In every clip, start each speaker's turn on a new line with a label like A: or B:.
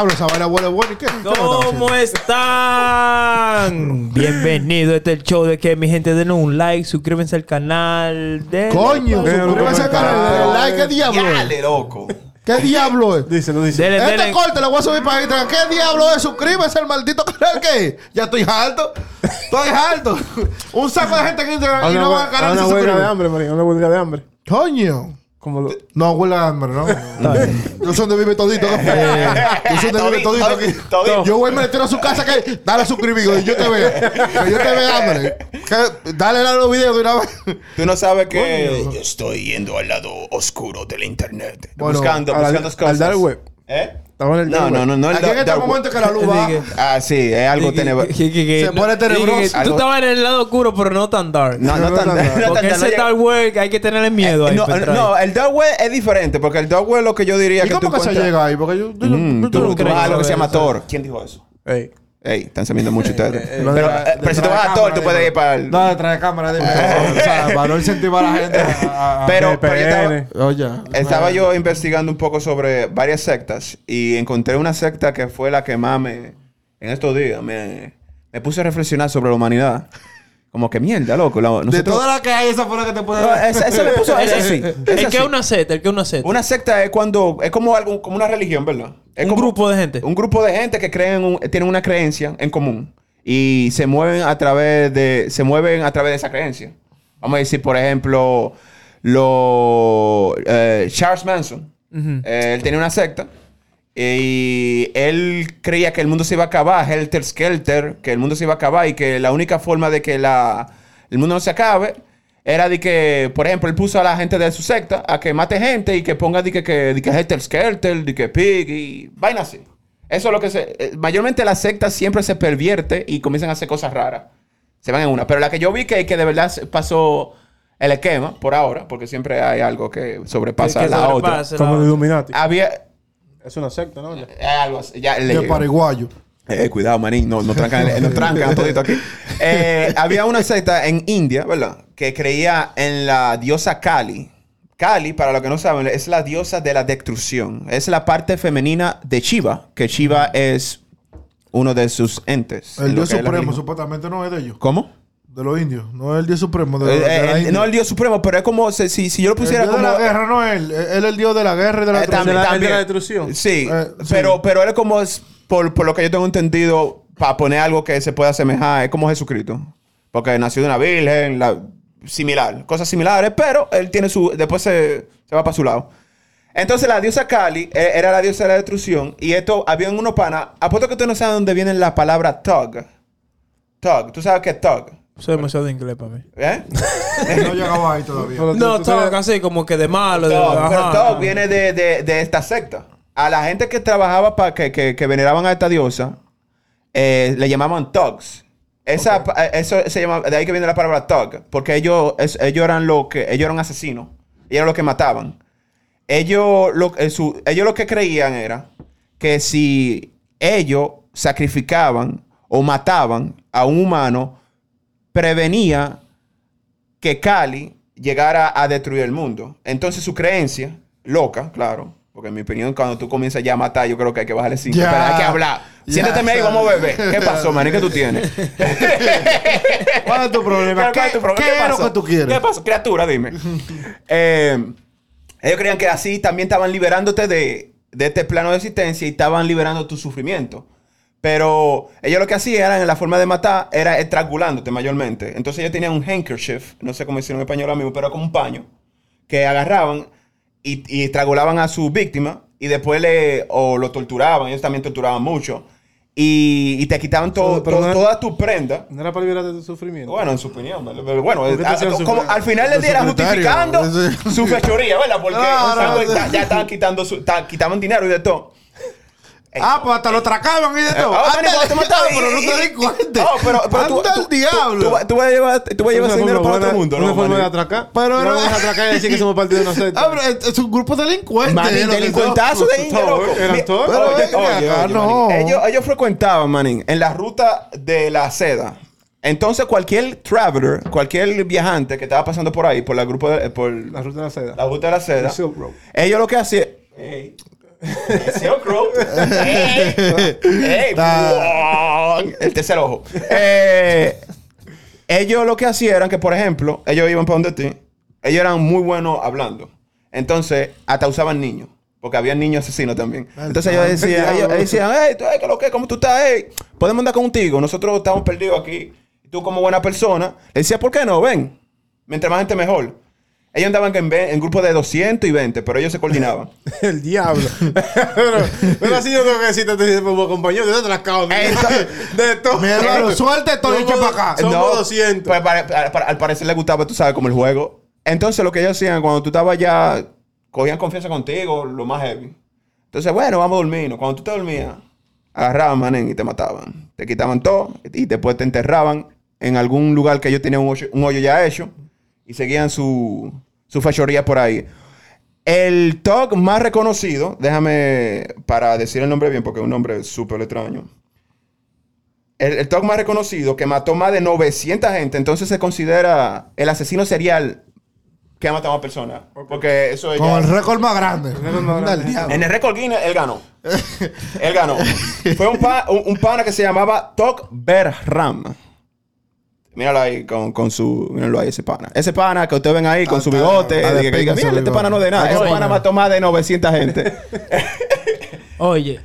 A: Diablo, esa vaina huele bueno. ¿Y qué? ¿Qué me están
B: ¿Cómo están? Bienvenido. Este es el show de que mi gente den un like, suscríbanse al canal. denle
A: Coño, suscríbase al canal. Denle like. ¿Qué diablo es?
C: Dale, loco.
A: ¿Qué diablo es?
D: Dice, no dice.
B: Denle,
A: Este corte lo voy a subir para Instagram. ¿Qué diablo es? Suscríbase al maldito canal que ya estoy harto. Estoy harto. Un saco de gente en Instagram
D: A
A: y no van
D: hue-
A: a
D: a
A: y
D: una huelga de hambre, María. Una huelga de hambre.
A: Coño.
D: Como lo...
A: No, huele a hambre, ¿no? Yo soy de vive todito. ¿no? Yo soy de vive todito aquí.
C: Todito.
A: Yo voy y me le tiro a su casa que dale a suscribir y yo te veo. Que yo te veo. Que dale a los videos de una vez.
C: Tú no sabes que yo estoy yendo al lado oscuro del internet.
A: Bueno,
C: buscando,
D: al-
C: buscando
D: al
C: cosas.
D: dark web.
C: ¿Eh?
D: Estaba en el
C: No,
D: dark
C: no, no, no. el
A: Aquí en
C: dark
A: este momento que la luz va.
C: Ah, sí, es algo tenebroso.
A: Se pone tenebroso.
B: Tú estabas en el lado oscuro, pero no tan dark.
C: No, no, tan, tan-
B: Porque ese dark web hay que tenerle miedo ahí.
C: no, el dark web es diferente porque el dark web lo que yo diría
A: ¿Y
C: que tú
A: cómo que se llega ahí? Porque yo. yo no-
C: Mm,
A: yo
C: tú,
A: no
C: tú
A: creo.
C: vas a lo que se llama. Thor. ¿Quién dijo eso?
D: Ey.
C: Ey, están sabiendo mucho ustedes.
D: de la-
C: eh, pero si tú vas a Thor, tú puedes ir para el...
A: No, detrás de cámara, dime. o sea, para no incentivar a la gente a. a-
C: Pero, pero yo estaba, estaba yo investigando un poco sobre varias sectas y encontré una secta que fue la que más me... En estos días me, me puse a reflexionar sobre la humanidad. Como que mierda, loco. la-
A: De todas las que hay, esa fue la que te puede
C: No, esa- esa me puso... Esa sí.
B: El
C: esa
B: que es
C: sí.
B: una seta, el que es una seta.
C: Una secta es cuando... Es como, algo, como una religión, ¿verdad? Es
B: un
C: como-
B: grupo de gente.
C: Un grupo de gente que creen un- tienen una creencia en común y se mueven a través de se mueven a través de esa creencia. Vamos a decir, por ejemplo, lo eh, Charles Manson. eh, él tenía una secta y él creía que el mundo se iba a acabar, Helter Skelter, que el mundo se iba a acabar y que la única forma de que la, el mundo no se acabe era de que, por ejemplo, él puso a la gente de su secta a que mate gente y que ponga de que, que, de que Helter Skelter, de que Pig y vaina así. Eso es lo que se... eh, mayormente las sectas siempre se pervierte y comienzan a hacer cosas raras. Se van en una. Pero la que yo vi que, que de verdad pasó el esquema, por ahora, porque siempre hay algo que sobrepasa
B: Que
C: la
B: sobrepase la
D: Como de
B: otra.
D: Illuminati.
C: otra. Había...
D: Es una secta, ¿no?
C: eh, algo así. Ya le
A: De paraguayo.
C: Eh, cuidado, manín, no, no trancan, no trancan todito aquí. Eh, había una secta en India, ¿verdad? Que creía en la diosa Kali. Kali, para los que no saben, es la diosa de la destrucción. Es la parte femenina de Shiva, que Shiva es uno de sus entes. en
A: El Dios Supremo, supuestamente no es de ellos.
C: ¿Cómo?
A: De los indios. No es el Dios Supremo. De,
C: Eh,
A: de la
C: eh, no el Dios supremo, pero es como si, si, si yo lo
A: El
C: pusiera
A: Dios
C: como...
A: de la guerra no es él. Él es el Dios de la guerra y de la
C: Eh,
A: destrucción.
C: también,
D: de la-
C: también.
D: de la destrucción.
C: Sí,
A: Eh, sí.
C: Pero, pero él es como, es, por, por lo que yo tengo entendido, para poner algo que se pueda asemejar, es como Jesucristo. Porque nació de una virgen, la, similar, cosas similares, pero él tiene su, después se, se va para su lado. Entonces la diosa Kali eh, era la diosa de la destrucción y esto, había unos panas, apuesto que usted no sabe dónde viene la palabra thug. Thug, ¿tú sabes qué es thug?
B: Soy demasiado de inglés para mí.
C: ¿Eh?
A: No llegaba ahí todavía.
D: Pero tú-
B: No,
D: tú
B: talk así como que de malo. De,
C: pero
B: ajá.
C: thug viene de, de- de esta secta. A la gente que trabajaba para que, que, que veneraban a esta diosa, eh, le llamaban thugs. Esa, eso se llama, de ahí que viene la palabra thug, porque ellos, es- ellos eran lo que, ellos eran asesinos, y eran los que mataban. Ellos lo, eh, su- ellos lo que creían era que si ellos sacrificaban o mataban a un humano, prevenía que Cali llegara a destruir el mundo. Entonces su creencia, loca, claro, porque en mi opinión cuando tú comienzas ya a matar, yo creo que hay que bajarle cinco.
A: Ya.
C: Pero hay que hablar. Siéntate medio y vamos a beber. ¿Qué pasó, man? ¿Qué tú tienes?
A: ¿Cuál es tu problema?
C: ¿Cuál es tu problema?
A: ¿Qué es lo
C: pasó?
A: que tú quieres?
C: ¿Qué pasó? Criatura, dime. Eh, ellos creían que así también estaban liberándote de, de este plano de existencia y estaban liberando tu sufrimiento. Pero ellos lo que hacían era, en la forma de matar, era estrangulándote mayormente. Entonces ellos tenían un handkerchief, no sé cómo decirlo en español ahora mismo, pero era como un paño, que agarraban y, y estrangulaban a su víctima y después le, o lo torturaban, ellos también torturaban mucho. Y, y te quitaban todo, todo-
D: no-
C: toda tu prenda.
D: No era para liberarte de tu sufrimiento.
C: Bueno, en su opinión. Pero bueno, al final del
A: El
C: día era justificando su fechoría, ¿verdad? Porque o sea, ya, ya estaban quitando su, ta- quitaban dinero y de todo.
A: Ah, pues hasta lo tracaban y de todo.
C: Ah,
A: Anda, pero no te di cuenta.
C: No, pero, pero tú,
A: el diablo.
C: Tú, vas a llevar, tú vas a llevar ese dinero para otro mundo,
D: Una
C: ¿no?
D: forma de
C: maní?
D: atracar.
A: Pero
D: no a atracar y decir que somos una secta.
A: Ah, pero es, un grupo delincuente.
C: Manín, delincuentazo de India,
A: no.
C: Ellos, ellos frecuentaban, manín, en la ruta de la seda. Entonces, cualquier traveler, cualquier viajante que estaba pasando por ahí, por la grupo de, por
D: La ruta de la seda.
C: la ruta de la seda, ellos lo que hacían... El tercer ojo. Eh, ellos lo que hacían era que, por ejemplo, ellos iban para donde ti. Ellos eran muy buenos hablando. Entonces, hasta usaban niños. Porque había niños asesinos también. Entonces ellos decían, ellos, ellos decían, hey, tú, hey, ¿qué lo que? ¿Cómo tú estás? Hey, podemos andar contigo. Nosotros estamos perdidos aquí. Tú como buena persona, le decías, ¿por qué no? Ven. Mientras más gente mejor. Ellos andaban en, en grupos de 200 y 20, pero ellos se coordinaban.
D: El diablo. pero, pero así yo tengo que decirte, te como compañero, yo te.
C: Eh,
D: De todo.
A: Mi hermano, suelte todo y echa para acá.
D: Somos 200.
C: pues, pare- al parecer le gustaba, tú sabes, como el juego. Entonces, lo que ellos hacían, cuando tú estabas ya, cogían confianza contigo, lo más heavy. Entonces, bueno, vamos a dormirnos. Cuando tú te dormías, agarraban, manen, y te mataban. Te quitaban todo y después te enterraban en algún lugar que ellos tenían un hoyo, un hoyo ya hecho y seguían su, su fechoría por ahí. El talk más reconocido, déjame para decir el nombre bien porque es un nombre súper extraño. El, el talk más reconocido que mató más de 900 gente, entonces se considera el asesino serial que ha matado a personas. Porque eso es
A: Con
C: ya-
A: el récord más grande.
D: más grande.
A: Del diablo.
C: En el récord Guinness, él ganó. él ganó. Fue un, pa- un, un pana que se llamaba Tok Berram. Míralo ahí con, con su. Míralo ahí, ese pana. Ese pana que ustedes ven ahí con
A: Ah,
C: su bigote.
A: ah,
C: que diga, "Mira, este
A: bigote".
C: pana no de nada.
A: Que
C: Ese pana mató más de 900 gente.
B: Oye,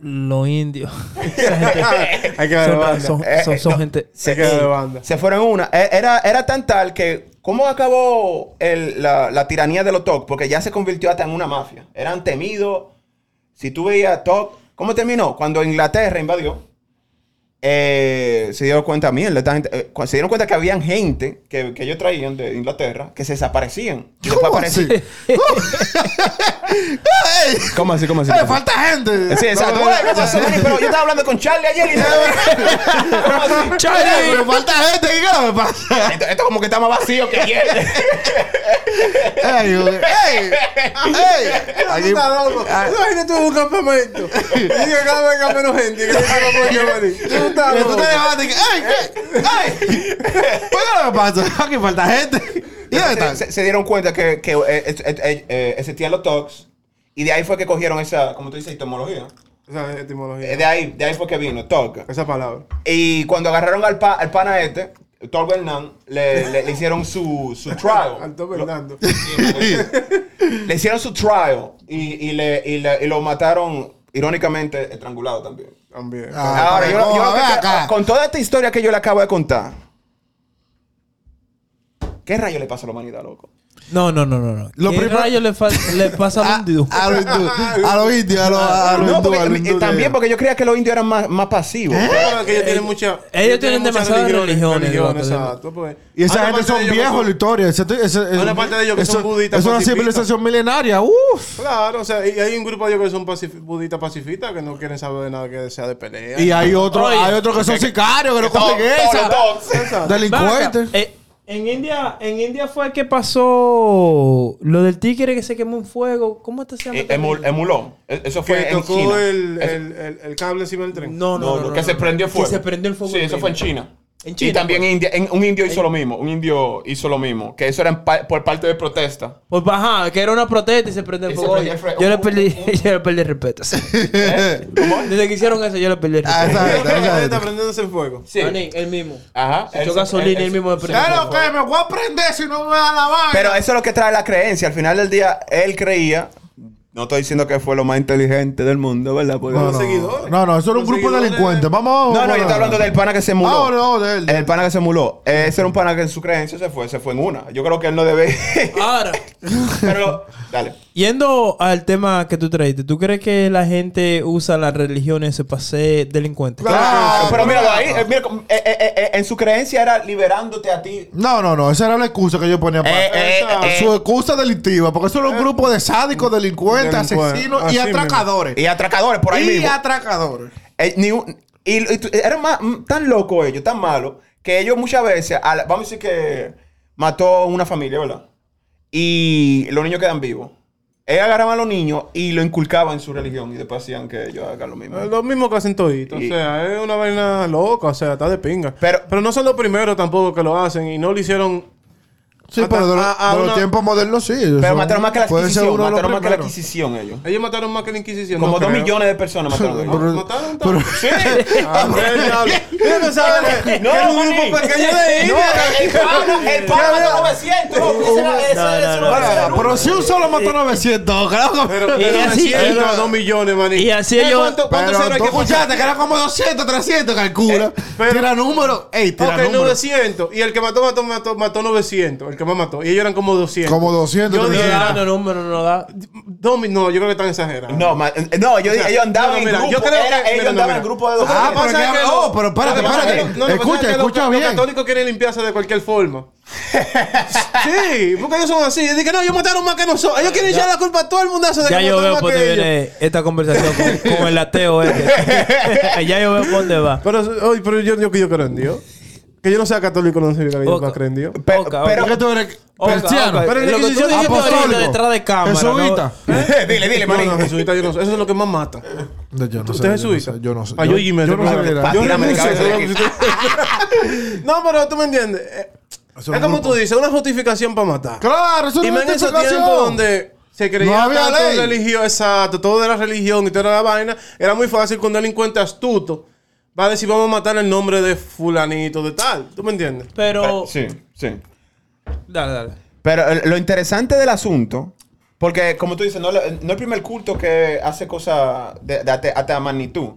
B: los indios. Esa gente
D: Hay que de
B: son,
D: banda.
B: son,
C: Eh,
B: son-
C: eh,
B: son
C: no.
B: gente.
D: Se queda de banda.
C: Se fueron una. E- Era, era tan tal que. ¿Cómo acabó el- la, la tiranía de los TOC? Porque ya se convirtió hasta en una mafia. Eran temidos. Si tú veías TOC. ¿Cómo terminó? Cuando Inglaterra invadió. Eh, se dieron cuenta, mierda, esta gente, eh, se dieron cuenta que habían gente que, que ellos traían de Inglaterra que se desaparecían.
A: ¿Cómo así?
C: ¿Cómo así? ¿Cómo así?
A: ¡Eh, falta gente!
C: Sí, exacto. Pero yo estaba hablando con Charlie ayer y ¿Cómo?
A: ¡Ey, pero falta gente! ¿Qué pasa?
C: Esto, esto como que está más vacío que ayer.
A: ¡Ey! ¡Ey! ¡Ey!
D: Loco. Imagínate tú un campamento. Y que cada vez menos gente. Que estás
A: Que tú te levantas y que. ¡Ey! ¡Ey! ¿Qué lo que pasa? Aquí falta gente. ¿Y dónde
C: se,
A: están?
C: se- se dieron cuenta que, que eh, eh, eh, eh, existían los talks y de ahí fue que cogieron esa, como tú dices, etimología.
D: Esa
C: Eh,
D: etimología.
C: De ahí, de ahí fue que vino, talk.
D: Esa palabra.
C: Y cuando agarraron al, pa- al pana este, Thor Bernard, le, le- le hicieron su, su trial.
D: Alto Fernando.
C: Le hicieron su trial y, y le, y, le- y lo mataron, irónicamente, estrangulado también.
D: También.
A: Ah,
C: Ahora, yo, yo que-
A: acá.
C: con toda esta historia que yo le acabo de contar, ¿qué rayo le pasa a la humanidad, loco?
B: No, no, no, no. no.
A: Lo
B: ¿Qué
A: primero-
B: rayo le, le pasa
A: A,
B: a los indios?
A: a los hindú- a los indios, a los a los
C: No,
A: hindú,
C: porque,
A: a los
C: eh,
A: hindú
C: también
A: que-
C: porque yo creía que los indios eran más, más pasivos.
D: Bueno, que ellos tienen mucha-
B: ellos tienen demasiadas religiones,
D: exacto. pues.
A: Y esa gente son viejos en la historia.
D: Una parte de ellos que
A: eso-
D: son budistas
A: Es una civilización milenaria. Uf.
D: Claro, o sea, y hay un grupo de ellos que son pacif- budistas pacifistas que no quieren saber de nada que sea de pelea.
A: Y hay otros hay otros que son sicarios, que no cogen.
D: Exacto.
A: Delincuentes.
B: En India, en India fue que pasó lo del tigre que se quemó en fuego. ¿Cómo este se llama?
C: Eh, emu- emuló. E- Eso
D: Que
C: fue en
D: tocó
C: China.
D: el, el, el, el cable encima del tren.
B: No, no,
C: no,
B: no,
C: no, que
B: no,
C: se
B: no.
C: prendió fuego.
B: Que se prendió el fuego.
C: Sí, eso fue en. China.
B: En China,
C: y también
B: pues.
C: en India, en- un indio hizo lo mismo. Un indio hizo lo mismo. Que eso era pa- por parte de protesta.
B: Pues ajá, que era una protesta y se prendió el fuego. Yo le perdí, yo le perdí el respeto. Desde que hicieron eso, yo le perdí el
A: Ah,
B: respeto.
A: gente.
D: está prendiéndose el fuego.
C: Sí.
B: Manín, él mismo.
C: Ajá.
B: Se echó gasolina y él mismo me prendió el
A: Claro
B: fuego.
A: que me voy a prender si no me da la vaina.
C: Pero eso es lo que trae la creencia. Al final del día, él creía. No estoy diciendo que fue lo más inteligente del mundo, ¿verdad? Porque-
A: no,
D: los
A: no,
D: seguidores.
A: no, no, eso era un grupo de delincuentes. Vamos.
C: No, no, yo estoy hablando del pana que se muló.
A: Ah, no, de él. de él.
C: El pana que se muló. Ese era un pana que en su creencia se fue, se fue en una. Yo creo que él no debe.
B: Ahora,
C: Pero, dale.
B: Yendo al tema que tú traiste, ¿tú crees que la gente usa las religiones para ser delincuente?
C: Claro, pero míralo ahí. eh, mira, eh, eh, eh, en su creencia era liberándote a ti.
A: No, no, no. Esa era la excusa que yo ponía para.
C: Eh, eh, eh,
A: Su excusa delictiva. Porque eso era un grupo de sádicos, delincuentes, asesinos y
D: mismo.
A: atracadores.
C: Y atracadores por ahí
A: Y
C: mismo.
A: atracadores.
C: Eh, ni un- y, y eran más- mm, tan locos ellos, tan malos, que ellos muchas veces, vamos a decir que mató una familia, ¿verdad? Y los niños quedan vivos. Ellos agarraban a los niños y lo inculcaban en su religión y después hacían que ellos hagan lo mismo.
D: Es lo mismo que hacen toditos.
C: Y-
D: O sea, es una vaina loca. O sea, está de pinga.
C: Pero-
D: Pero no son los primeros tampoco que lo hacen. Y no lo hicieron
A: Sí,
D: Hasta-
A: pero de, lo-
D: a- a
A: de los tiempos modernos sí.
C: Pero mataron más que la
A: los
C: Mataron más que la
A: primeros.
C: adquisición ellos.
D: Ellos mataron más que la Inquisición.
C: Como
D: no
C: dos
D: creo.
C: millones de personas mataron ellos.
D: ¿Mataron
A: pero-?
D: Sí. Pensaba que
C: No,
D: que era un grupo pequeño de
C: No,
D: India.
C: El pana mató 900. no, ese era- ese-
B: No, no,
C: ese
B: no,
C: era-
B: no.
A: Pero si un solo mató 900, claro.
D: Pero pero
B: así-
D: 900, dos millones, maní.
B: y así
D: ¿Sabes
B: ellos-
D: ¿Cuánto, cuánto
A: Pero
D: será
A: tú
D: que
A: escuchaste que era como 200, 300, calcula.
D: pero-
A: tira números. Ey, tira
D: Ok,
A: números.
D: 900. Y el que mató, mató, mató, mató 900. El que más mató. Y ellos eran como 200.
A: Como 200,
D: Yo
B: No
D: dije,
A: 300.
B: da, no, número no da.
D: Dos mil- no, yo creo que están exagerando.
C: No, ma- no, yo-
D: O sea,
C: ellos andaban
D: no, no,
C: en grupo.
D: yo creo que-
C: ellos
D: no,
C: andaban en grupo de dos.
A: Ah,
D: pasa
A: pero oh, espérate, espérate.
D: no,
A: Escucha,
D: pasa es que
A: escucha bien.
D: Los católicos quieren limpiarse de cualquier forma. sí, porque ellos son así. Dicen, no, ellos mataron más que nosotros. Ellos quieren echar la culpa a todo el mundo. De
B: Ya
D: que
B: yo veo por dónde viene esta conversación con, con el ateo este. ya yo veo por dónde va.
D: Pero, oye, pero yo, yo que yo creo en Dios. Que yo no sea católico no significa que yo no en Dios.
C: Pe-
B: Oca,
C: pero-
A: ¿Por qué tú eres
B: Oca,
A: cristiano?
B: oca.
D: Pero en
B: lo
D: la
B: que tú
D: Inquisición
B: dijiste ahorita
A: apostólico,
B: detrás de cámara.
A: jesuita.
C: dile, dile,
D: No, no, jesuita yo no sé. Eso es lo que más mata.
A: No, yo no sé,
D: ¿Usted es
A: yo no
D: jesuita?
A: sé, Yo no sé.
D: Pa' yo
A: yo
D: de
A: no sé.
C: Pa'
D: Yo
C: tirarme de
D: renuncio.
C: cabeza de
D: No, pero tú me entiendes. Eh,
A: Eso
D: Es como tú dices, una justificación para matar.
A: Claro, eso
D: Y más en
A: justificación.
D: tiempos donde se creía
A: No había
D: tanto en
A: ley.
D: religión, exacto, todo de la religión y toda la vaina, era muy fácil que un delincuente astuto va a decir, vamos a matar el nombre de fulanito, de tal. ¿Tú me entiendes?
B: Pero.
C: Sí, sí.
B: Dale, dale.
C: Pero eh, lo interesante del asunto, porque como tú dices, no, es el primer culto que hace cosas de, de ata magnitud.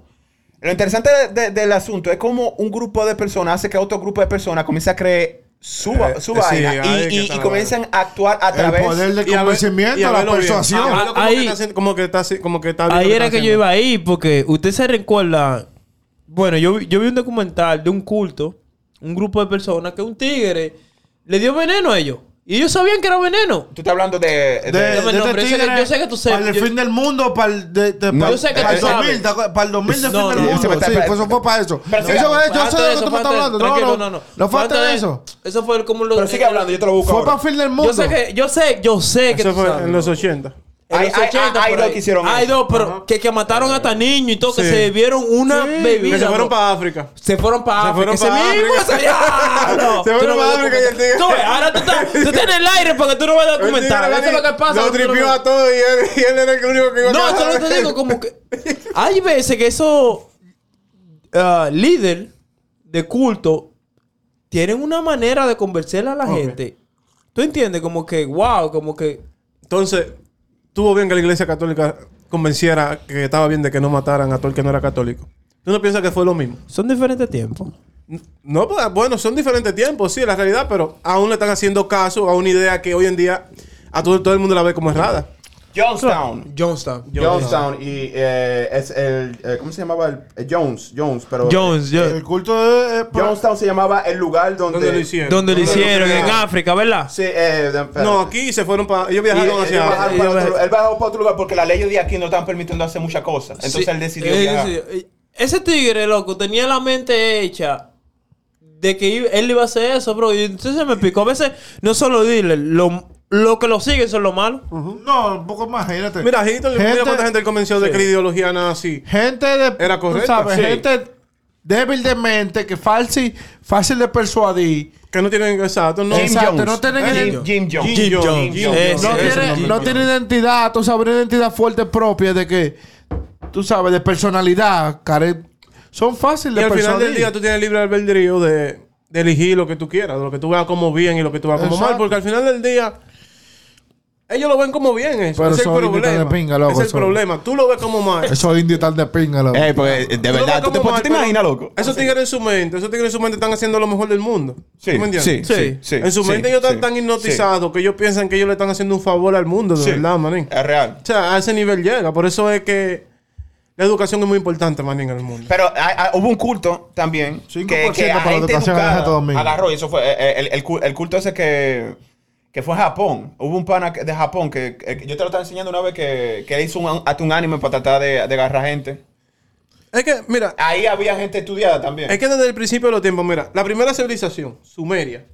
C: Lo interesante de- de- del asunto es cómo un grupo de personas hace que otro grupo de personas comience a creer su,
D: Eh,
C: su vaina y- y, comienzan a actuar a
A: El
C: través...
A: poder del
D: Y a ver-
A: convencimiento, la
D: bien.
A: persuasión.
D: Como
B: Ahí-
D: que está como que está así- como que está bien lo
B: Ahí
D: que
B: era que yo iba ahí porque usted se recuerda. Bueno, yo, vi- yo vi un documental de un culto, un grupo de personas que un tigre le dio veneno a ellos. Y ellos sabían que era veneno.
C: Tú estás hablando de... de-
A: De, de
B: no,
A: este
B: pero yo sé que-
A: tigre
B: yo sé que tú sabes-
A: Para el
B: yo-
A: fin del mundo, para el, de, de-
C: No,
A: para,
B: yo sé que
A: para el
B: tú sabes.
A: 2000, ¿te acuerdas? para el 2000 del
B: No,
A: fin del
B: no,
A: mundo.
C: está-
A: Sí, pues eso fue para eso.
C: Pero
A: eso fue, yo
B: Fue
A: sé de lo que
B: eso,
A: tú me
B: fue
A: estás hablando. No, no,
B: no, no.
A: no fue antes de eso.
B: Eso fue como lo
C: Pero sigue hablando, yo te lo busco
A: Fue para el fin del mundo.
B: Yo sé que, yo sé, yo sé que
D: Eso fue en los 80.
B: En
C: Hay-
B: los
C: hay-
B: 80
C: hay dos que hicieron
B: Hay
C: eso.
B: dos, pero que, que mataron hasta niños y todo, que se bebieron una bebida.
D: Que se fueron para África.
B: Se fueron para
D: Se
B: África.
D: fueron
B: Ese
D: pa'
B: mismo,
D: África. Se
B: Tú
D: fueron
B: no
D: pa'
B: ves
D: África y el tigre-
B: Tú ves, ahora tú estás, tú estás en el aire porque tú no ves documental. Eso es lo que pasa.
D: Lo tripió a todo y él, y él era el único que iba a
B: No,
D: quedar.
B: eso es lo que te digo, como que hay veces que esos ah, líderes de culto tienen una manera de convencer a la gente. ¿Tú entiendes? Como que, wow, como que...
D: Entonces, tuvo bien que la iglesia católica convenciera que estaba bien de que no mataran a todo el que no era católico. ¿Tú no piensas que fue lo mismo?
B: Son diferentes tiempos.
D: No, pues, bueno, son diferentes tiempos, sí, la realidad, pero aún le están haciendo caso a una idea que hoy en día a todo, todo el mundo la ve como errada.
C: Jonestown.
B: Jonestown.
C: Jonestown y eh, es el... eh, ¿Cómo se llamaba? El, eh, Jones. Jones, pero...
B: Jones, yo-
A: El culto de... eh,
C: Jonestown se llamaba el lugar donde...
D: ¿Dónde lo hicieron?
B: donde lo
C: ¿Dónde lo
B: hicieron, en? África, ¿verdad?
C: Sí, eh...
D: No, aquí se fueron para... Ellos
C: Y,
D: viajaron
C: eh,
D: hacia...
C: él bajó para
B: eh,
C: otro- él bajó para otro lugar porque las leyes de aquí no estaban permitiendo hacer muchas cosas. Entonces
B: Sí,
C: él decidió viajar.
B: Ese tigre, loco, tenía la mente hecha de que él iba a hacer eso, bro. Y entonces me picó. A veces no solo dile, lo, lo que lo siguen son los malos.
A: No, un poco más, imagínate.
D: Mira, Hitler, mira
A: Gente-
D: cuánta gente él convenció de
B: Sí.
D: que la ideología nazi.
A: Gente de...
D: Era
A: tú
D: correcto,
A: sabes,
D: sí.
A: gente débil de mente, que fácil, fácil de persuadir.
D: Que no tienen... Exacto, no...
C: Jim
A: Exacto,
C: Jones.
A: no tienen
C: Jim,
A: ident-
C: Jim Jones.
D: Jim Jones.
C: Jim
D: Jim
C: Jones.
B: Ese,
A: no,
B: ese
A: tiene,
B: nombre.
A: no tiene identidad, tú sabes, una identidad fuerte propia de que, tú sabes, de personalidad, care- son fáciles
D: Y
A: de
D: al final del día tú tienes libre albedrío de, de elegir lo que tú quieras, de lo que tú veas como bien y lo que tú veas como
A: Exacto.
D: mal, porque al final del día ellos lo ven como bien eso.
A: Pero
D: es el problema.
A: de pinga, loco,
D: es el
A: son-
D: problema. Tú lo ves como mal.
A: Esos indios tan de pinga, loco.
C: Eh, porque, de
D: Tú
C: verdad,
D: ves
C: ¿tú te, imaginas, loco?
D: Esos tigres en su mente, esos tigres en su mente están haciendo lo mejor del mundo.
C: Sí,
D: ¿Tú me entiendes?
C: sí,
B: Sí.
C: sí, sí.
D: En su
C: sí,
D: mente ellos están
C: sí,
D: tan hipnotizados que ellos piensan que ellos le están haciendo un favor al mundo, de
C: Sí.
D: verdad, manín.
C: Es real.
D: O sea, a ese nivel llega. Por eso es que la educación es muy importante, manín, en el mundo.
C: Pero hay- hay- hubo un culto también
A: 5%
C: que, que a
A: para la educación en
C: educada
A: Santo Domingo.
C: agarró y eso fue eh, eh, el, el culto ese que, que fue en Japón. Hubo un pana de Japón que, que yo te lo estaba enseñando una vez que, que hizo un, hasta un anime para tratar de, de agarrar gente.
D: Es que, mira,
C: Ahí había gente estudiada también.
D: Es que desde el principio de los tiempos, mira, la primera civilización, Sumeria,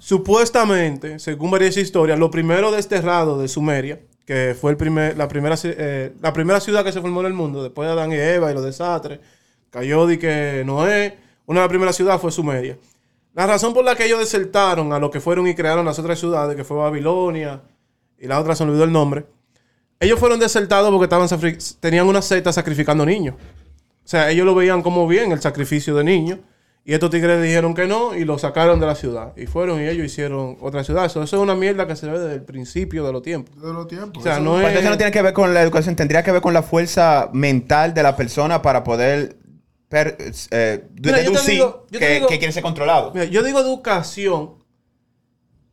D: supuestamente, según varias historias, lo primero desterrado de Sumeria, que fue el primer, la, primera, eh, la primera ciudad que se formó en el mundo, después de Adán y Eva y los desastres, cayó de que Noé, una de las primeras ciudades fue Sumeria. La razón por la que ellos desertaron a lo que fueron y crearon las otras ciudades, que fue Babilonia y la otra se me olvidó el nombre, ellos fueron desertados porque estaban safri- tenían una secta sacrificando niños. O sea, ellos lo veían como bien el sacrificio de niños. Y estos tigres dijeron que no y lo sacaron de la ciudad. Y fueron y ellos hicieron otra ciudad. Eso, eso es una mierda que se ve desde el principio de los tiempos.
A: De los tiempos.
D: O sea,
A: Eso-
D: no es...
C: entonces no tiene que ver con la educación, tendría que ver con la fuerza mental de la persona para poder per- eh,
D: Mira,
C: deducir
D: digo-
C: que,
D: digo-
C: que quiere ser controlado.
D: Mira, yo digo educación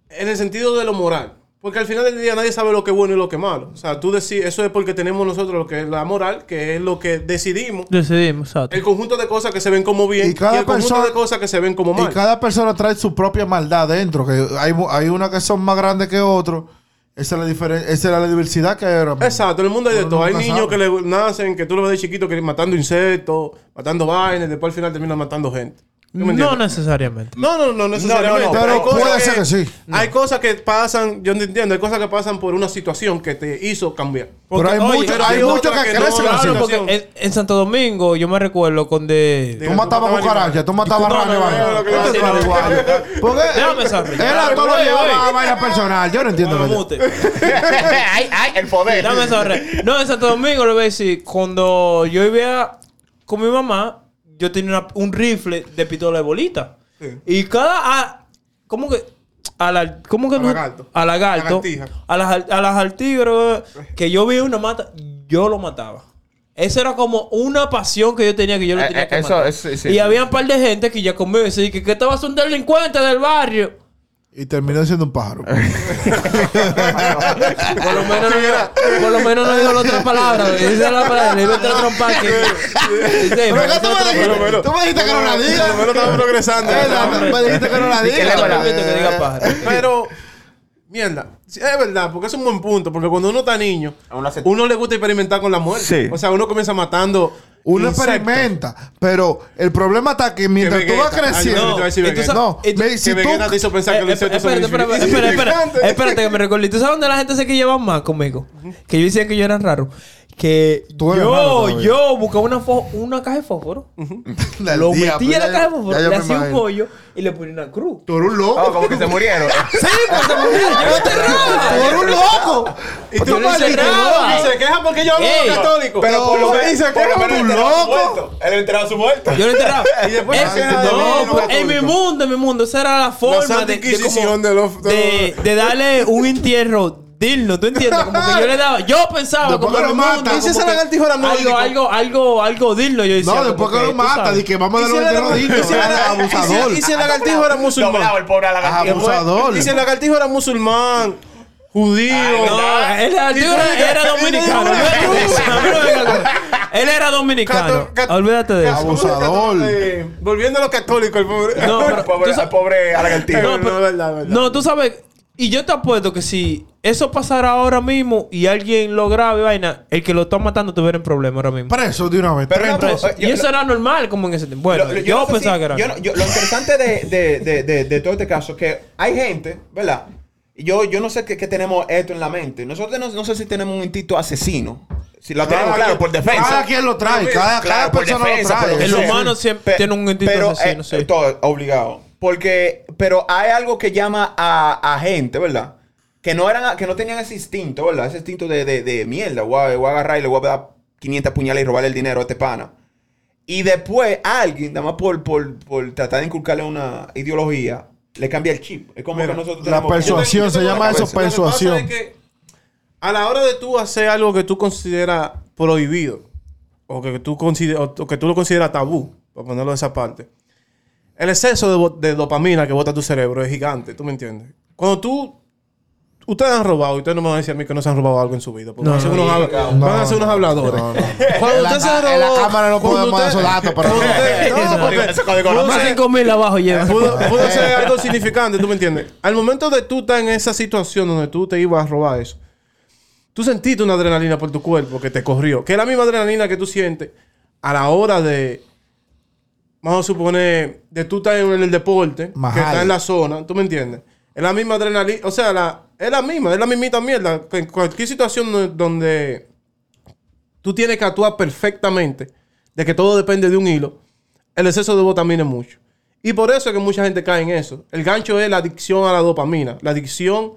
D: en el sentido de lo moral. Porque al final del día nadie sabe lo que es bueno y lo que es malo. O sea, tú decís, eso es porque tenemos nosotros lo que es la moral, que es lo que decidimos.
B: Decidimos, exacto.
D: El conjunto de cosas que se ven como bien
A: Y
D: y,
A: cada
D: el conjunto de cosas que se ven como
A: Y
D: mal.
A: cada persona trae su propia maldad dentro. Que hay, hay unas que son más grandes que otros. Esa es la, diferen- esa es la diversidad que mismo.
D: Exacto, en el mundo hay de todo. Hay niños
A: sabe.
D: que le nacen, que tú lo ves de chiquito, que matando insectos, matando vainas, después al final terminan matando gente. ¿Tú me
B: No necesariamente.
D: No, no, no necesariamente.
C: no,
A: puede ser que sí.
D: Hay cosas que pasan, yo no entiendo, hay cosas que pasan por una situación que te hizo cambiar.
A: Pero hay mucho-
D: pero
A: hay
D: hay
A: muchos
D: otra
A: que
D: que
A: crecen
D: claro,
B: porque en, en Santo Domingo yo me recuerdo con de...
A: Tú matabas cucarachas, tú matabas ranas. Porque
B: Déjame desarrollar.
A: él a todos los días
B: Oye,
A: va a
B: oye.
A: vaina personal. Yo no entiendo.
C: El poder.
B: Re- No, en Santo Domingo le voy a decir, cuando yo vivía con mi mamá, yo tenía una- un rifle de pistola de bolita. Y cada. a- ¿Cómo que? A la, ¿Cómo que
D: A
B: no?
D: lagarto.
B: A lagarto. A las, al- a las que yo vi una mata, yo lo mataba. Eso era como una pasión que yo tenía que yo lo
C: Eh,
B: tenía
C: eh,
B: que
C: eso,
B: matar.
C: eso, sí,
B: y
C: sí.
B: había un par de gente que ya conmigo decía que, que estaba un delincuente del barrio.
A: Y terminó siendo un pájaro.
B: Por lo menos no, por lo menos no digo la otra palabra. es la palabra. Le
A: Pero
B: me
A: ¿qué tú me dijiste?
B: trompar.
A: Tú me dijiste que no la
D: Por lo
A: digas.
D: menos estamos progresando.
A: No, Me dijiste que no la digas.
D: Pero, mierda, sí, es verdad, porque es un buen punto. Porque cuando uno está niño,
C: A uno
D: le gusta experimentar con la muerte.
C: Sí.
D: O sea, uno comienza matando.
A: Uno experimenta, pero el problema está que mientras
D: Que
A: tú vas.
D: Ay,
A: creciendo. No,
D: Que
A: si tú.
D: Te hizo pensar que
B: Eh,
D: los
B: eh,
D: insectos
B: espérate, espérate, espérate, espérate, espérate, espérate, que me recuerdo. ¿Y tú sabes dónde la gente se que llevan más conmigo? Que yo decía que yo era raro. Que yo, yo buscaba una, una caja de fósforo. Lo
A: diablo,
B: metía en la
A: ya-
B: caja de fósforo, le hacía un pollo y le ponía una cruz.
A: Tú eres un loco.
C: Oh, como que se murieron.
B: Sí, pues se murió. Yo lo enterraba.
A: Tú eres un loco.
D: Y tú maldito. Y se queja porque yo hablo
B: Ey,
D: católico.
C: Pero por lo menos.
D: Y se
C: por
D: queja
C: a su
A: loco.
C: Él enterraba a su muerto.
B: Yo lo enterraba.
D: Y después
B: no, pues, en mi mundo, en mi mundo, esa era la forma de, de darle un entierro digno, ¿tú entiendes? Como que yo le daba, yo pensaba
A: Después
B: como
A: que lo mata,
B: como
D: ¿y si ese lagartijo era
B: algo, algo, algo, algo digno, yo decía.
A: No, después que lo mata,
B: sabes.
A: di que vamos a
D: ¿Y si
A: darle
D: el
A: el
D: lagartijo- si el
A: digno.
D: lagartijo-
A: Abusador.
D: y si el lagartijo era musulmán?
C: El pobre a la
A: Ajá,
C: gatilla.
A: abusador.
D: Y si el lagartijo era musulmán, judío.
B: No, él era, dominicano. no Él era dominicano. Olvídate de eso.
A: Abusador.
D: Eh, Volviendo a los católicos, el pobre.
B: No, pero-
C: Al pobre, al pobre a la.
D: No,
B: No, pero-
D: es verdad, verdad.
B: No, tú sabes, y yo te apuesto que si eso pasara ahora mismo y alguien lo graba y vaina, el que lo está matando tuviera un problema ahora mismo.
A: Preso de una vez.
C: Pero
A: Treinta.
C: no,
B: Preso. y eso era normal como en ese tiempo. Bueno,
C: Lo-
B: yo,
C: no sé
B: pensaba
C: si-
B: que era.
C: yo no- yo- lo interesante de, de, de, de, de todo este caso es que hay gente, ¿verdad? Y Yo, yo no sé qué, tenemos esto en la mente. Nosotros no, no sé si tenemos un instinto asesino. Si lo tenemos, claro,
A: quien-
C: por defensa.
A: Cada quien lo trae. Cada,
C: Claro,
A: cada
C: por
A: persona
C: defensa,
A: lo trae.
B: El
C: sea.
B: humano siempre
C: Pe-
B: tiene un instinto
C: pero,
B: asesino,
C: eh,
B: sí.
C: todo, obligado. Porque, pero hay algo que llama a, a gente, ¿verdad? Que no eran, que no tenían ese instinto, ¿verdad? Ese instinto de, de, de mierda. Voy a, voy a agarrar y le voy a dar 500 puñales y robarle el dinero a este pana. Y después alguien, nada más por, por, por tratar de inculcarle una ideología, le cambia el chip. Es como
D: Mira,
C: que nosotros
A: la persuasión,
D: Yo
A: se llama eso persuasión.
D: es que a la hora de tú hacer algo que tú consideras prohibido o que tú, consider- o que tú lo consideras tabú, por ponerlo de esa parte, el exceso de dopamina que bota tu cerebro es gigante, ¿tú me entiendes? Cuando tú... Ustedes han robado, y ustedes no me van a decir a mí que no se han robado algo en su vida. Porque
B: No,
D: van a ser
B: no,
D: unos, habla-
A: no,
D: van a ser unos
A: no,
D: habladores.
A: no, no.
D: Cuando usted se robó...
A: en la cámara no
D: cuando
A: podemos dar esos datos, pero-
D: cuando usted- no, porque
C: Ese código
D: pudo
C: no
B: Más
D: ser-
B: 5 mil abajo lleva.
D: pudo, pudo ser algo significante, ¿tú me entiendes? Al momento de tú estar en esa situación donde tú te ibas a robar eso, tú sentiste una adrenalina por tu cuerpo que te corrió, que es la misma adrenalina que tú sientes a la hora de, vamos a suponer, de tú estar en el deporte,
A: Majal.
D: que está en la zona, ¿tú me entiendes? Es la misma adrenalina, o sea, la, es la misma, es la mismita mierda. En cualquier situación donde- tú tienes que actuar perfectamente, de que todo depende de un hilo, el exceso de dopamina es mucho. Y por eso es que mucha gente cae en eso. El gancho es la adicción a la dopamina, la adicción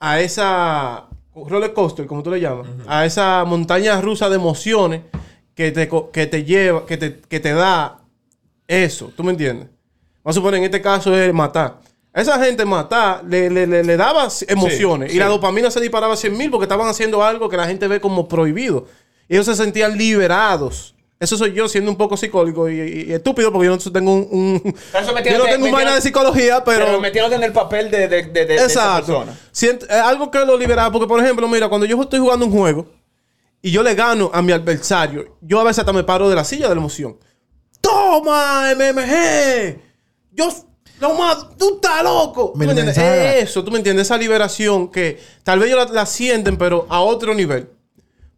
D: a esa roller coaster, como tú le llamas, a esa montaña rusa de emociones que te, que te lleva, que te, que te da eso. ¿Tú me entiendes? Vamos a suponer, en este caso es matar. Esa gente matar le, le, le, le daba emociones
C: sí.
D: y la dopamina se disparaba a 100 mil porque estaban haciendo algo que la gente ve como prohibido. Y ellos se sentían liberados. Eso soy yo siendo un poco psicólogo y, y- y estúpido porque yo no tengo un... un-
C: Pero eso
D: yo no tengo un vaina de psicología, pero...
C: Pero, metiéndote en el papel de, de, de, de- de esa
D: Exacto.
C: persona.
D: Siento- es algo que lo liberaba. Porque, por ejemplo, mira, cuando yo estoy jugando un juego y yo le gano a mi adversario, yo a veces hasta me paro de la silla de la emoción. ¡Toma, MMG! Yo lo mato. ¡Tú estás loco! ¿Tú me
A: Mira,
D: entiendes?
A: mensaje.
D: Es eso, ¿tú me entiendes? Esa liberación que tal vez ellos la, la sienten, pero a otro nivel.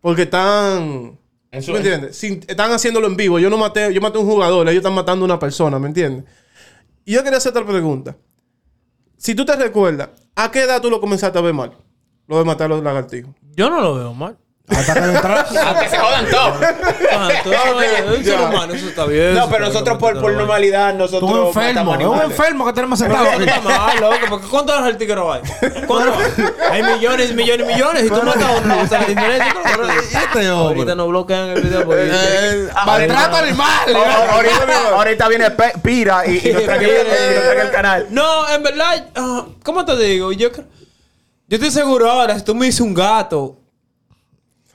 D: Porque están...
C: En
D: ¿Tú
C: su-
D: me entiendes? Sin- están haciéndolo en vivo. Yo no maté, yo maté a un jugador, ellos están matando a una persona, ¿me entiendes? Y yo quería hacer otra pregunta. Si tú te recuerdas, ¿a qué edad tú lo comenzaste a ver mal? Lo de matar a los lagartijos.
B: Yo no lo veo mal.
A: Hasta que entra-
C: Aunque se jodan todos.
B: Ah, un ser humano, eso está bien.
C: No, pero nosotros por, por normalidad, nosotros
A: Tú un enfermo, es un enfermo que tenemos sentado
B: mal, loco, porque ¿cuántos artículos hay? ¿Cuántos? Hay millones, millones, millones. Y tú matas a uno, o sea, la diferencia.
A: Pero, Este
B: Ahorita
A: hombre.
B: no bloquean el video porque...
A: Eh, Maltrato animal.
C: Ahorita, ahorita viene Pe- Pira y, y nos trae el, canal.
B: No, en verdad, ah, ¿cómo te digo? Yo creo- Yo estoy seguro ahora, si tú me dices un gato,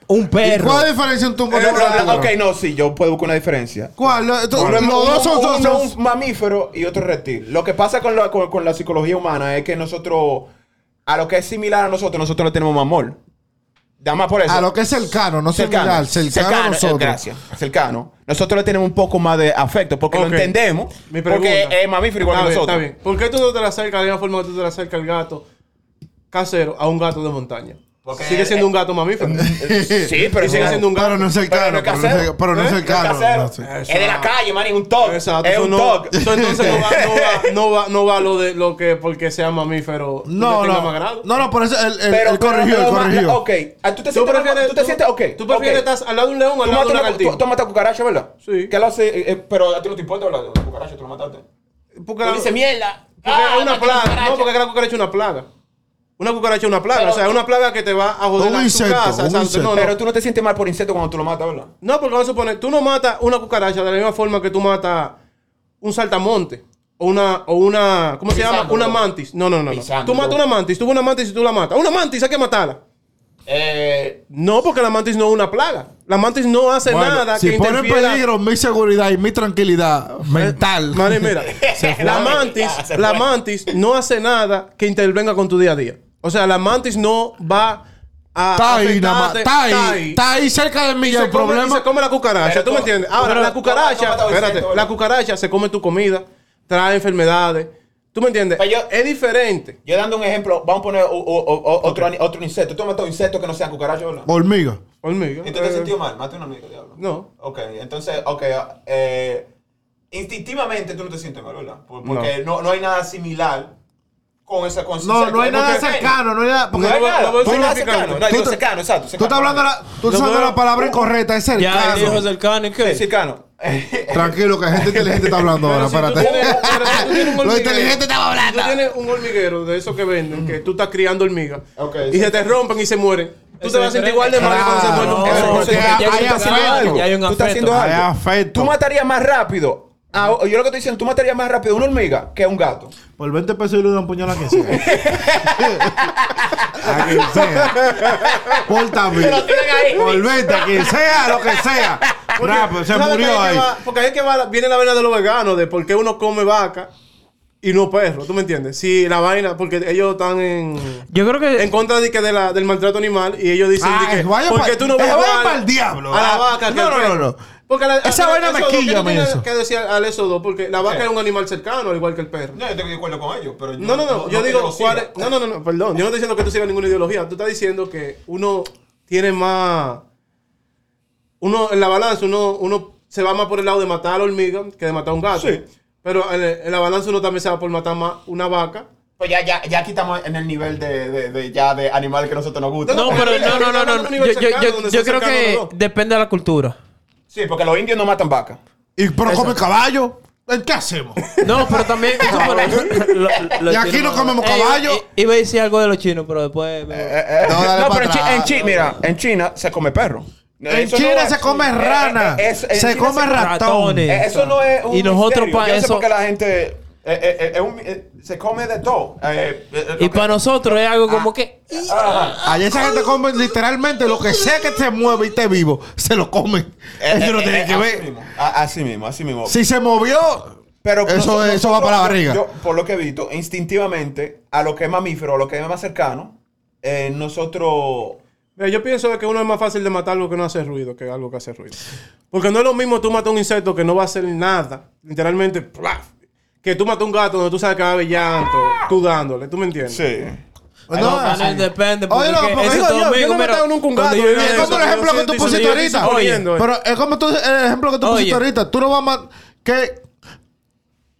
B: un
A: ¿Y
B: perro.
A: ¿Cuál es la diferencia entre un
C: No,
A: gato y un
C: ok, no, sí, yo puedo buscar una diferencia.
A: ¿Cuál?
C: Uno
A: Los dos son...
C: uno-
A: son-
C: uno
A: son-
C: es un mamífero y otro reptil. Lo que pasa con la, con, con la psicología humana es que nosotros, a lo que es similar a nosotros, nosotros le tenemos más amor. Nada más por eso.
A: A lo que es cercano, no similar. Cercano a
C: eh,
A: nosotros.
C: Gracias. Cercano. Nosotros le tenemos un poco más de afecto porque lo entendemos.
D: Mi pregunta.
C: Porque es mamífero igual
D: está
C: que
D: bien,
C: nosotros.
D: Está bien. ¿Por qué tú no te le acercas de la misma forma que tú te le acercas al gato casero a un gato de montaña?
C: Porque-
D: Sigue siendo un gato mamífero.
C: Sí, pero
D: sigue siendo un gato.
A: Pero no es
C: no es
A: Pero no es
C: casero.
A: pero no es
D: ¿Eh?
A: no sé.
C: Es de la calle, man, y un dog.
D: Exacto.
C: Es un
D: no,
C: dog.
D: eso entonces no va, no, va, no, va, no va lo de lo que porque sea mamífero
A: No,
D: que tenga
A: no.
D: más grado.
A: No, no, por eso él, él,
C: Pero,
A: él corrigió,
C: pero-
A: corrigió.
C: Ok. Ah, ¿Tú te
D: ¿Tú
C: sientes,
D: prefieres,
C: ¿tú te sientes, ok.
D: ¿Tú prefieres
C: ok.
D: estar al lado de un león o al
C: Tú
D: lado de
C: una,
D: lagartijo?
C: tú, tú matas cucaracha, ¿verdad?
D: Sí.
C: ¿Qué lo hace? Eh, eh, pero a ti no te importa, ¿verdad? La cucaracha tú lo mataste.
D: Porque
C: Tú
D: la-
C: dices mierda.
D: Porque
C: Ah,
D: es una
C: maté
D: plaga. No, porque la cucaracha es una plaga. Una cucaracha es una plaga.
C: Pero
D: o sea, es una plaga que te va a joder
A: Un
D: tu casa.
A: un
D: exacto.
A: insecto.
D: No, no.
C: Pero tú no te sientes mal por insecto cuando tú lo matas, ¿verdad?
D: No, porque vamos a suponer, tú no matas una cucaracha de la misma forma que tú matas un saltamonte. O una, o una, ¿cómo se llama? Una mantis. No, no, no. no. Tú matas una mantis, tú ves una mantis y tú la matas. Una mantis, hay que matarla.
C: Eh,
D: No, porque la mantis no es una plaga. La mantis no hace
A: Bueno,
D: nada
A: si
D: que
A: pone en peligro mi seguridad y mi tranquilidad mental.
D: Mari, mira, la mantis, la mantis no hace nada que intervenga con tu día a día. O sea, la mantis no va a
A: Está ahí, nada más. Está ahí. Está ahí cerca de mí.
D: Y
A: ya
D: se,
A: el
D: come, y
A: problema.
D: se come la cucaracha,
C: Pero
D: ¿tú me entiendes? Ahora,
C: pero
D: la cucaracha, espérate, la
C: ¿verdad?
D: cucaracha se come tu comida, trae enfermedades. ¿Tú me entiendes?
C: Pero yo-
D: es diferente.
C: yo dando un ejemplo, vamos a poner o- o- o- otro, ani- otro insecto. Tú has matado insectos que no sean cucarachas, ¿verdad?
A: Hormiga.
D: Hormiga.
C: ¿Y tú te has
D: Eh,
C: sentido mal? Mate una amiga, diablo.
D: No.
C: Ok, entonces, ok, eh, instintivamente tú no te sientes mal, ¿verdad? Por- Porque no, no hay nada similar con esa con
A: No, no hay nada
C: porque-
A: cercano. No hay nada.
C: No hay nada,
D: lo veo
C: no hay nada
D: significante.
C: cercano. No,
A: Tú
C: digo cercano, exacto.
A: Tú
C: cercano.
A: estás hablando la, tú estás
D: veo-
A: la palabra incorrecta. Es
B: Ya,
A: cercano.
B: el hijo cercano, ¿y qué?
C: Cercano.
A: Tranquilo, que gente inteligente está hablando ahora.
D: Tú
A: Espérate.
D: tú
A: Lo inteligente estaba
D: Si
A: hablando.
D: tú tienes un hormiguero de esos que venden, que tú estás criando hormigas, y se te rompen y se mueren, tú te vas a sentir igual de mal que cuando se muere un
B: no,
D: perro.
A: Hay-
C: ya tú
A: hay
C: estás haciendo
A: afecto.
C: algo.
B: Ya
C: Tú estás haciendo. Tú matarías más rápido. A- yo lo que estoy diciendo, tú matarías más rápido una hormiga que un gato.
A: Por 20 pesos y le doy un puñal a quien sea. a quien sea.
C: Ahí.
A: Por 20, a quien sea, lo que sea. Rápido, se
D: ¿Tú sabes que
A: murió
D: ahí
A: ahí.
D: que va- porque ahí es que va- viene la vaina de los veganos, de por qué uno come vaca y no perro. ¿Tú me entiendes? Si la vaina, porque ellos están en,
B: Yo creo que...
D: en contra de que de la, del maltrato animal y ellos dicen
A: Ah,
D: de que,
A: vaya
D: ¿por qué
A: pa-
D: tú no ves
A: vaya
D: igual
A: pa'l diablo.
D: a la
A: Ah,
D: vaca
A: no, no, no, no.
D: Porque la,
A: Esa vaina me
D: ¿qué
A: quilla
D: tienes
A: eso.
D: que decir al eso dos? Porque la vaca
C: Eh.
D: es un animal cercano, al igual que el perro.
C: No, yo estoy de acuerdo con ellos, pero yo
D: No, no, no. Yo
C: que
D: digo, ¿cuál es? No, no, no, no, perdón. Yo no estoy diciendo que tú sigas ninguna ideología. Tú estás diciendo que uno tiene más. Uno, en la balanza, uno, uno se va más por el lado de matar a la hormiga que de matar a un gato.
C: Sí.
D: Pero en, en la balanza uno también se va por matar más una vaca.
C: Pues ya, ya, ya aquí estamos en el nivel de, de, de ya de animales que a nosotros nos gustan.
B: No, pero no, no, no, no. Yo, creo que depende de la cultura.
C: Sí, porque los indios no matan vacas.
A: Y pero come caballo. ¿En ¿Qué hacemos?
B: No, pero también. lo-
A: Y aquí no comemos caballo.
B: Iba a decir algo de los chinos, pero después. me-
C: Eh, eh,
A: No, dale
C: no,
A: pa'
C: pero en, Chi- en Chi- mira, en China se come perro.
A: En
C: no
A: China se come
C: eh, eh,
A: rana.
C: eh,
A: se
C: China
A: come
B: ratones.
C: Eso no es un
B: Y nosotros
C: misterio.
B: pa-
C: Yo no sé
B: eso-
C: por qué la gente eh, eh, eh, un- eh, se come de todo. Eh, eh,
B: Y
C: que-
B: para nosotros es algo como que.
C: Ajá.
A: Allá esa gente come literalmente lo que sea que se mueve y esté vivo, se lo comen.
C: Eh,
A: Ellos no tienen
C: eh,
A: que
C: así
A: ver.
C: mismo, Así mismo, así mismo.
A: Si se movió,
C: Pero
A: Eso-
C: nosotros-
A: eso va para la barriga.
C: Yo, por lo que he visto, instintivamente, a lo que es mamífero, a lo que es más cercano, eh, nosotros.
D: Mira, yo pienso de que uno es más fácil de matar algo que no hace ruido que algo que hace ruido. Porque no es lo mismo tú matar un insecto que no va a hacer nada, literalmente, ¡plaf! que tú matas un gato donde tú sabes que va a haber llanto, tú dándole, ¿tú me entiendes?
C: Sí.
A: no,
B: No. Daniel, depende.
A: Oye, no, porque digo yo,
B: domingo,
D: yo no he matado nunca un gato,
A: Es como el
D: eso,
A: ejemplo que tú
D: yo
A: pusiste ahorita. Pero es como tú, el ejemplo que tú
B: Oye.
A: pusiste ahorita. Tú no vas más. Que,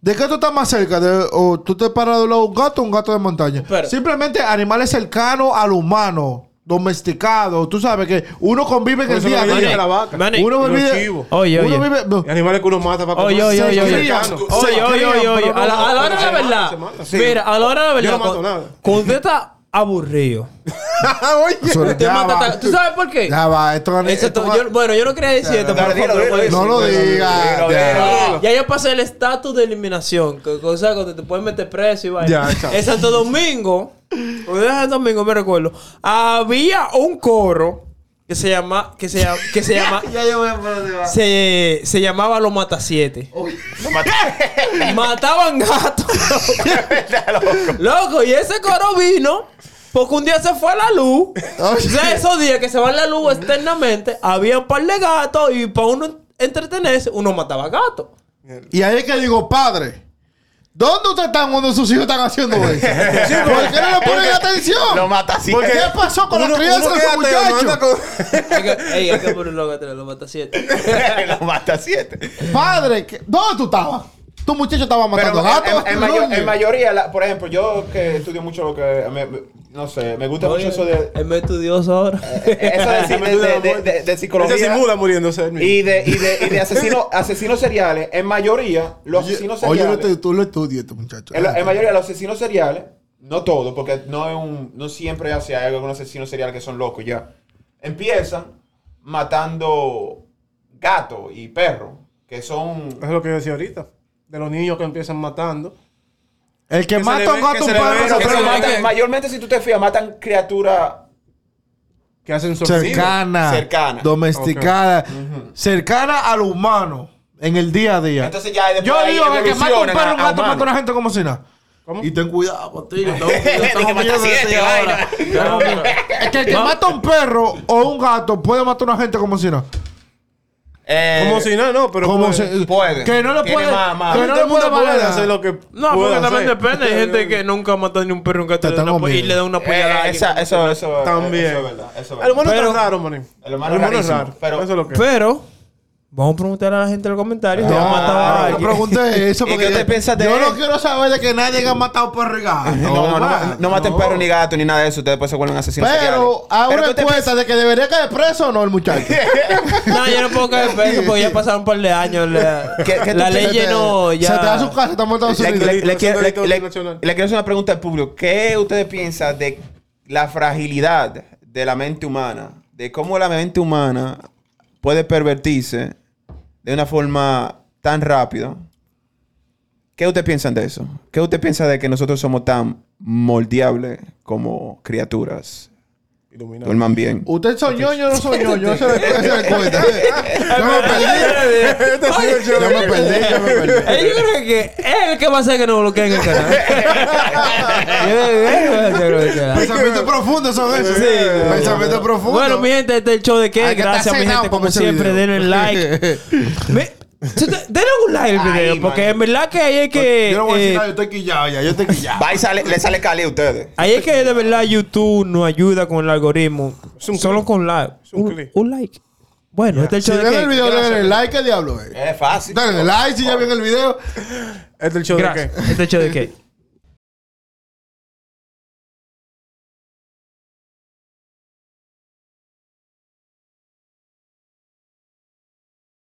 A: ¿De qué tú estás más cerca? De, ¿O tú te paras de lado un gato o un gato de montaña? Simplemente animales cercanos al humano, domesticados. Tú sabes que uno convive en el día a día.
D: dice la vaca.
B: Manny,
A: Uno vive.
D: chivos.
B: Oye,
A: uno
B: oye.
A: vive.
D: animales que uno mata para
B: Oye, oye,
A: Se
B: oye, oye. Oye, oye, oye, oye. A la, a la hora de la verdad. Mira, a la hora de la
D: Yo no
B: verdad.
D: mato nada.
B: cu- Cuando usted está aburrido.
D: Oye.
B: mata ¿Tú sabes por qué?
A: Ya va, esto,
B: Esto-
A: esto-
B: yo- bueno, yo no quería decir esto, pero
C: dilo, dilo, dilo.
A: No lo digas. Ya.
B: yo pasé el estatus de eliminación. Que cosa cuando te pueden meter preso y vaina.
D: Ya, chao.
B: En Santo Domingo, Domingo me recuerdo, había un coro que se llama, que se llama, que se llama,
A: Ya voy a
B: se, se llamaba Los Matasiete.
C: Lo maté.
B: Mataban gatos. Loco, y ese coro vino porque un día se fue la luz. O sea, esos días que se va la luz externamente, había un par de gatos y para uno entretenerse, uno mataba gatos.
A: Y ahí es que digo, padre, ¿dónde ustedes están cuando sus hijos están haciendo eso? ¿Por qué no le ponen atención?
C: Lo mata así.
A: ¿Qué pasó con la crianza de esos muchachos?
B: Hay que, ey, hay que ponerlo a los matasiete.
C: lo mata siete.
A: Padre, ¿qué- ¿dónde tú estabas? Tu muchacho estaba
C: Pero
A: matando gatos.
C: en- en mayo- en mayoría, la- por ejemplo, yo que estudio mucho lo que. me- me- no sé, me gusta mucho eso de.
B: Es más estudioso ahora.
C: Eso de, de, de, de- de- de psicología.
D: Ese muriéndose.
C: Y de, y de, y de asesinos, asesinos seriales, en mayoría, los asesinos
A: Oye,
C: seriales.
A: no te- tú lo estudias, este muchacho.
C: En, la- en mayoría los asesinos seriales, no todos, porque no es un, no siempre así, hay algunos asesinos seriales que son locos ya. Empiezan matando gatos y perros, que son
D: Eso es lo que yo decía ahorita. De los niños que empiezan matando.
A: El que
D: que
A: mata un gato, un perro,
C: mayormente si tú te fijas, matan criaturas
D: Que hacen
A: cercana,
C: Cercana.
A: domesticada, cercana al humano en el día a día.
C: Entonces ya
A: Yo digo que el que mata un perro, un gato, mata a una gente como si nada.
D: ¿Cómo?
A: Y ten cuidado,
B: mira.
A: Es que el que mata a un perro o un gato puede matar a una gente como si nada.
C: Eh,
D: Como si nada, no, pero
A: Como
D: puede.
A: si-
C: puede.
A: Que no le
C: Tiene
A: puede.
C: más- más-
A: Que
D: Todo
A: no
D: el mundo
A: puede
D: puede hacer lo que
B: No, porque también
D: hacer.
B: depende. Hay gente que nunca ha matado ni un perro gato
A: Te
B: y le da una- y
A: comiendo.
B: le da una puñalada. a
C: eh, esa- eso, eso,
D: También.
C: Eso es verdad. Eso es
D: El
C: verdad.
D: humano
B: Pero-
D: está raro, manín.
C: El humano es rarísimo, pero-
D: Eso es lo que.
B: Pero, vamos a preguntar a la gente en los comentarios. si
A: No,
B: han matado a
A: no pregunté eso
C: ¿Y
A: porque
C: qué usted piensa de
A: yo
C: él?
A: no quiero saber de que nadie ha matado perro y gato.
C: No, no, no, no maten perro ni gato ni nada de eso. Ustedes después se vuelven asesinos
A: Pero
C: Pero
A: una
C: ¿qué usted
A: encuesta de que debería caer preso o no el muchacho.
B: No, yo no puedo caer preso porque ya pasaron un par de años. La,
C: ¿Qué- qué tú
B: la
C: piensas
B: ley no ya.
A: Se te da su casa, estamos en Estados
C: Le, le quiero hacer una pregunta al público. ¿Qué ustedes piensan de la fragilidad de la mente humana? De cómo la mente humana puede pervertirse de una forma tan rápida. ¿Qué ustedes piensan de eso? ¿Qué usted piensa de que nosotros somos tan moldeables como criaturas?
D: Iluminado.
C: Duerman bien.
A: ¿Usted son ñoño o no son ñoño? Eso es eso es cuenta. Yo me perdí. Yo me perdí, yo me perdí.
B: Yo creo que es el que va a hacer que nos bloqueen el canal. Yo
A: Pensamientos profundos son esos. Pensamientos profundos.
B: Bueno, mi gente, este es el show de qué. Gracias, mi gente. Como siempre, denle like. Denle un like al video,
C: Ay,
B: porque
C: man.
B: en verdad que ahí es que.
A: Yo no voy a decir
B: eh,
A: nada, yo estoy quillado ya, yo estoy quillado.
C: Va y sale, le sale cali a ustedes.
B: Ahí es que de verdad YouTube nos ayuda con el algoritmo.
D: Es un
B: Solo con like.
D: Es un
B: Un,
D: clic.
B: un like. Bueno, este es
A: Si
B: el show
A: ven
B: de
A: el
B: qué.
A: video, denle like, ¿qué diablo es?
C: Es fácil.
A: Denle like si ya ven el video.
D: Este es el show de
B: Gracias.
D: qué.
B: Este es el show de qué.